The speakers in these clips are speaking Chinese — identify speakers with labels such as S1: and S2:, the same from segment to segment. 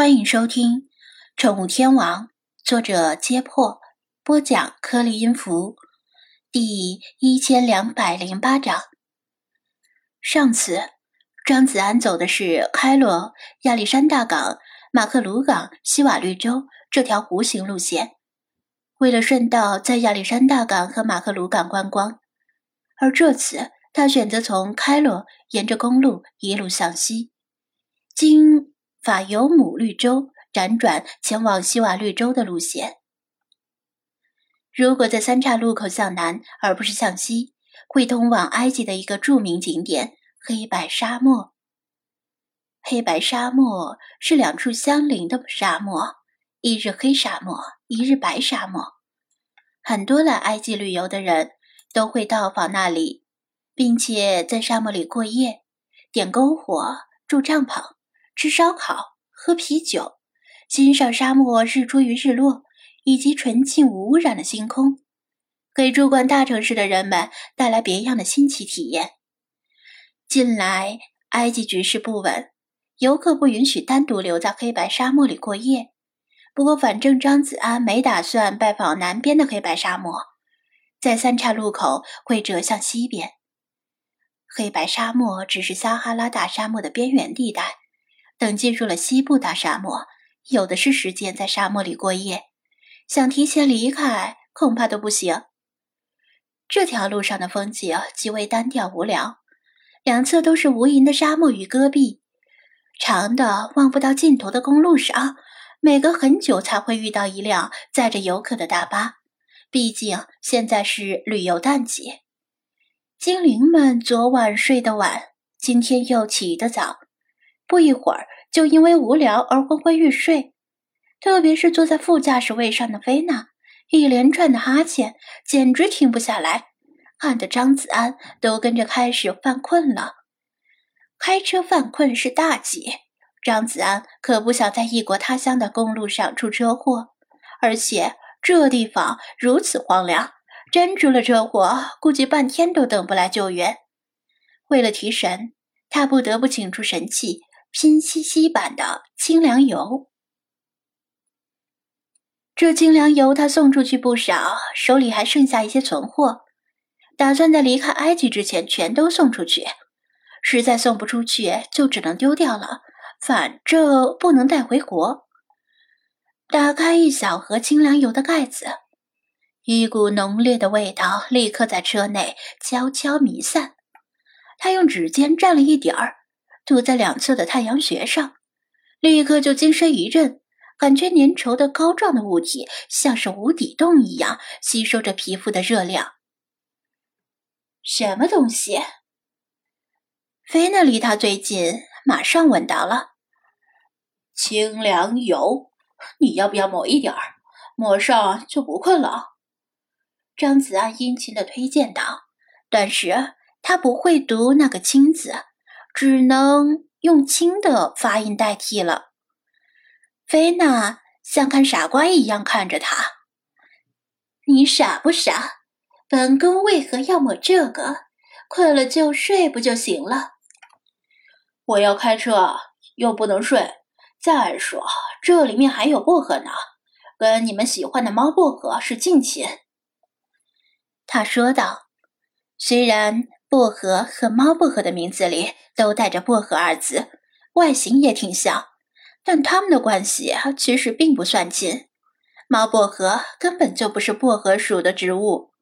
S1: 欢迎收听《宠物天王》，作者：揭破，播讲：颗粒音符，第一千两百零八章。上次，张子安走的是开罗、亚历山大港、马克鲁港、西瓦绿洲这条弧形路线，为了顺道在亚历山大港和马克鲁港观光。而这次，他选择从开罗沿着公路一路向西，经。法尤姆绿洲辗转前往西瓦绿洲的路线。如果在三岔路口向南，而不是向西，会通往埃及的一个著名景点——黑白沙漠。黑白沙漠是两处相邻的沙漠，一日黑沙漠，一日白沙漠。很多来埃及旅游的人都会到访那里，并且在沙漠里过夜，点篝火，住帐篷。吃烧烤、喝啤酒、欣赏沙漠日出与日落，以及纯净无污染的星空，给住惯大城市的人们带来别样的新奇体验。近来，埃及局势不稳，游客不允许单独留在黑白沙漠里过夜。不过，反正张子安没打算拜访南边的黑白沙漠，在三岔路口会折向西边。黑白沙漠只是撒哈拉大沙漠的边缘地带。等进入了西部大沙漠，有的是时间在沙漠里过夜。想提前离开，恐怕都不行。这条路上的风景极为单调无聊，两侧都是无垠的沙漠与戈壁。长的望不到尽头的公路上，每隔很久才会遇到一辆载着游客的大巴。毕竟现在是旅游淡季。精灵们昨晚睡得晚，今天又起得早。不一会儿，就因为无聊而昏昏欲睡。特别是坐在副驾驶位上的菲娜，一连串的哈欠简直停不下来，看得张子安都跟着开始犯困了。开车犯困是大忌，张子安可不想在异国他乡的公路上出车祸。而且这地方如此荒凉，真出了车祸，估计半天都等不来救援。为了提神，他不得不请出神器。拼夕夕版的清凉油，这清凉油他送出去不少，手里还剩下一些存货，打算在离开埃及之前全都送出去。实在送不出去，就只能丢掉了，反正不能带回国。打开一小盒清凉油的盖子，一股浓烈的味道立刻在车内悄悄弥散。他用指尖蘸了一点儿。涂在两侧的太阳穴上，立刻就精神一振，感觉粘稠的膏状的物体像是无底洞一样吸收着皮肤的热量。什么东西？菲娜离他最近，马上闻到了。清凉油，你要不要抹一点儿？抹上就不困了。张子安殷勤的推荐道，但是他不会读那个“清”字。只能用“轻”的发音代替了。菲娜像看傻瓜一样看着他：“你傻不傻？本宫为何要抹这个？困了就睡不就行了？”我要开车，又不能睡。再说这里面还有薄荷呢，跟你们喜欢的猫薄荷是近亲。”他说道。虽然薄荷和猫薄荷的名字里。都带着“薄荷”二字，外形也挺像，但他们的关系其实并不算近。猫薄荷根本就不是薄荷属的植物。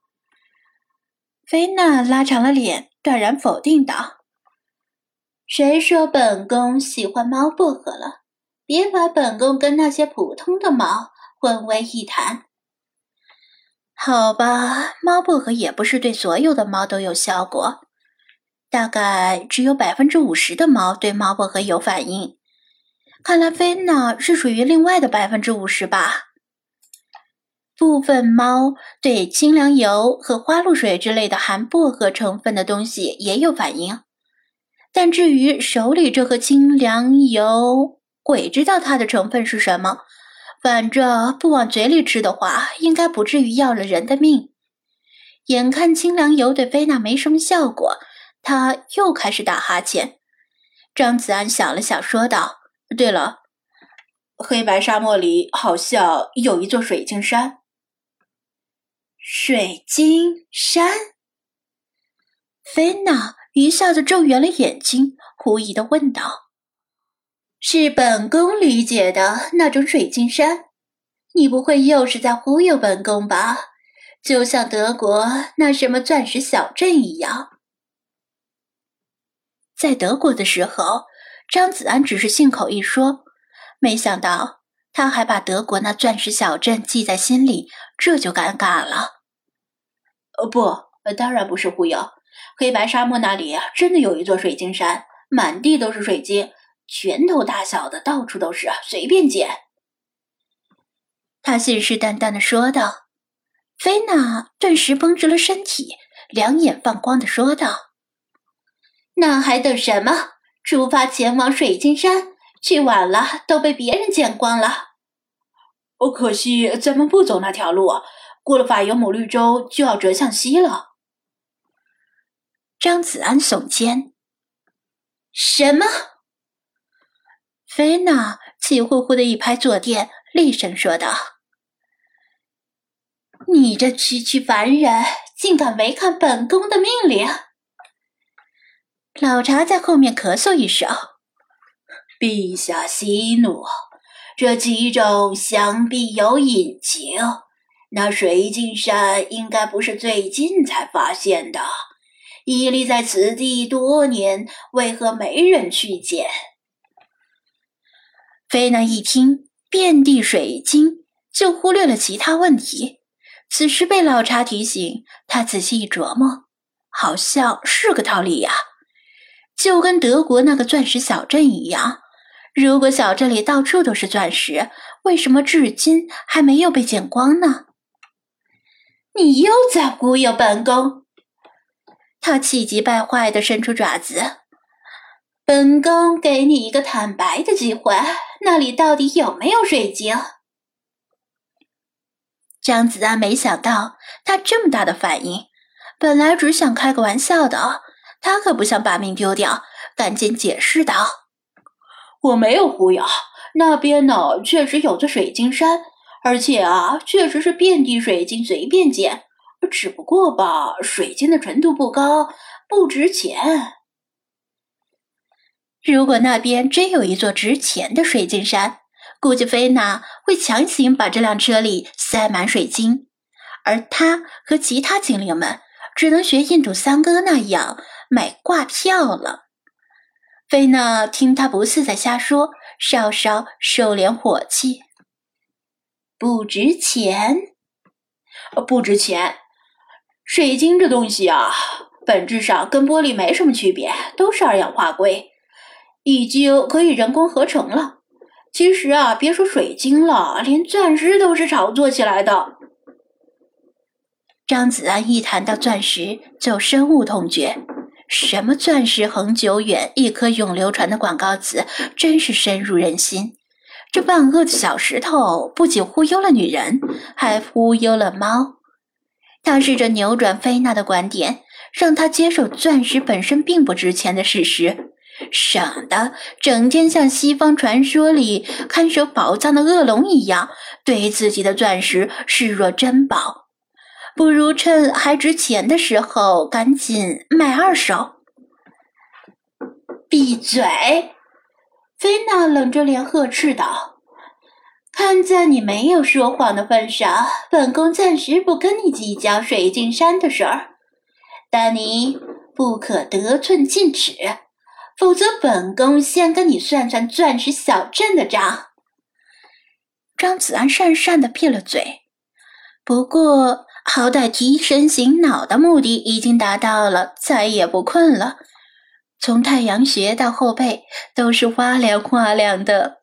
S1: 菲娜拉长了脸，断然否定道：“谁说本宫喜欢猫薄荷了？别把本宫跟那些普通的猫混为一谈。”好吧，猫薄荷也不是对所有的猫都有效果。大概只有百分之五十的猫对猫薄荷有反应，看来菲娜是属于另外的百分之五十吧。部分猫对清凉油和花露水之类的含薄荷成分的东西也有反应，但至于手里这盒清凉油，鬼知道它的成分是什么。反正不往嘴里吃的话，应该不至于要了人的命。眼看清凉油对菲娜没什么效果。他又开始打哈欠。张子安想了想，说道：“对了，黑白沙漠里好像有一座水晶山。
S2: 水晶山？菲娜一下子睁圆了眼睛，狐疑的问道：“是本宫理解的那种水晶山？你不会又是在忽悠本宫吧？就像德国那什么钻石小镇一样。”在德国的时候，张子安只是信口一说。没想到他还把德国那钻石小镇记在心里，这就尴尬了。
S1: 呃，不，当然不是忽悠。黑白沙漠那里真的有一座水晶山，满地都是水晶，拳头大小的到处都是，随便捡。
S2: 他信誓旦旦的说道。菲娜顿时绷直了身体，两眼放光的说道：“那还等什么？出发前往水晶山！”去晚了都被别人捡光了。
S1: 哦，可惜咱们不走那条路，过了法尤姆绿洲就要折向西了。
S2: 张子安耸肩。什么？菲娜气呼呼的一拍坐垫，厉声说道：“你这区区凡人，竟敢违抗本宫的命令！”老查在后面咳嗽一声。
S1: 陛下息怒，这其中想必有隐情。那水晶山应该不是最近才发现的，屹立在此地多年，为何没人去捡？
S2: 菲娜一听遍地水晶，就忽略了其他问题。此时被老查提醒，他仔细一琢磨，好像是个道理呀，就跟德国那个钻石小镇一样。如果小镇里到处都是钻石，为什么至今还没有被捡光呢？你又在忽悠本宫！他气急败坏地伸出爪子。本宫给你一个坦白的机会，那里到底有没有水晶？张子安没想到他这么大的反应，本来只想开个玩笑的，他可不想把命丢掉，赶紧解释道。
S1: 我没有忽悠，那边呢确实有座水晶山，而且啊，确实是遍地水晶，随便捡。只不过吧，水晶的纯度不高，不值钱。
S2: 如果那边真有一座值钱的水晶山，估计菲娜会强行把这辆车里塞满水晶，而他和其他精灵们只能学印度三哥那样买挂票了。菲娜听他不似在瞎说，稍稍收敛火气。不值钱，
S1: 不值钱。水晶这东西啊，本质上跟玻璃没什么区别，都是二氧化硅，已经可以人工合成了。其实啊，别说水晶了，连钻石都是炒作起来的。
S2: 张子安一谈到钻石，就深恶痛绝。什么钻石恒久远，一颗永流传的广告词，真是深入人心。这万恶的小石头不仅忽悠了女人，还忽悠了猫。他试着扭转菲娜的观点，让她接受钻石本身并不值钱的事实，省得整天像西方传说里看守宝藏的恶龙一样，对自己的钻石视若珍宝。不如趁还值钱的时候赶紧卖二手。闭嘴！菲娜冷着脸呵斥道：“看在你没有说谎的份上，本宫暂时不跟你计较水晶山的事儿。但你不可得寸进尺，否则本宫先跟你算算钻石小镇的账。”张子安讪讪的撇了嘴，不过。好歹提神醒脑的目的已经达到了，再也不困了。从太阳穴到后背都是花亮花亮的。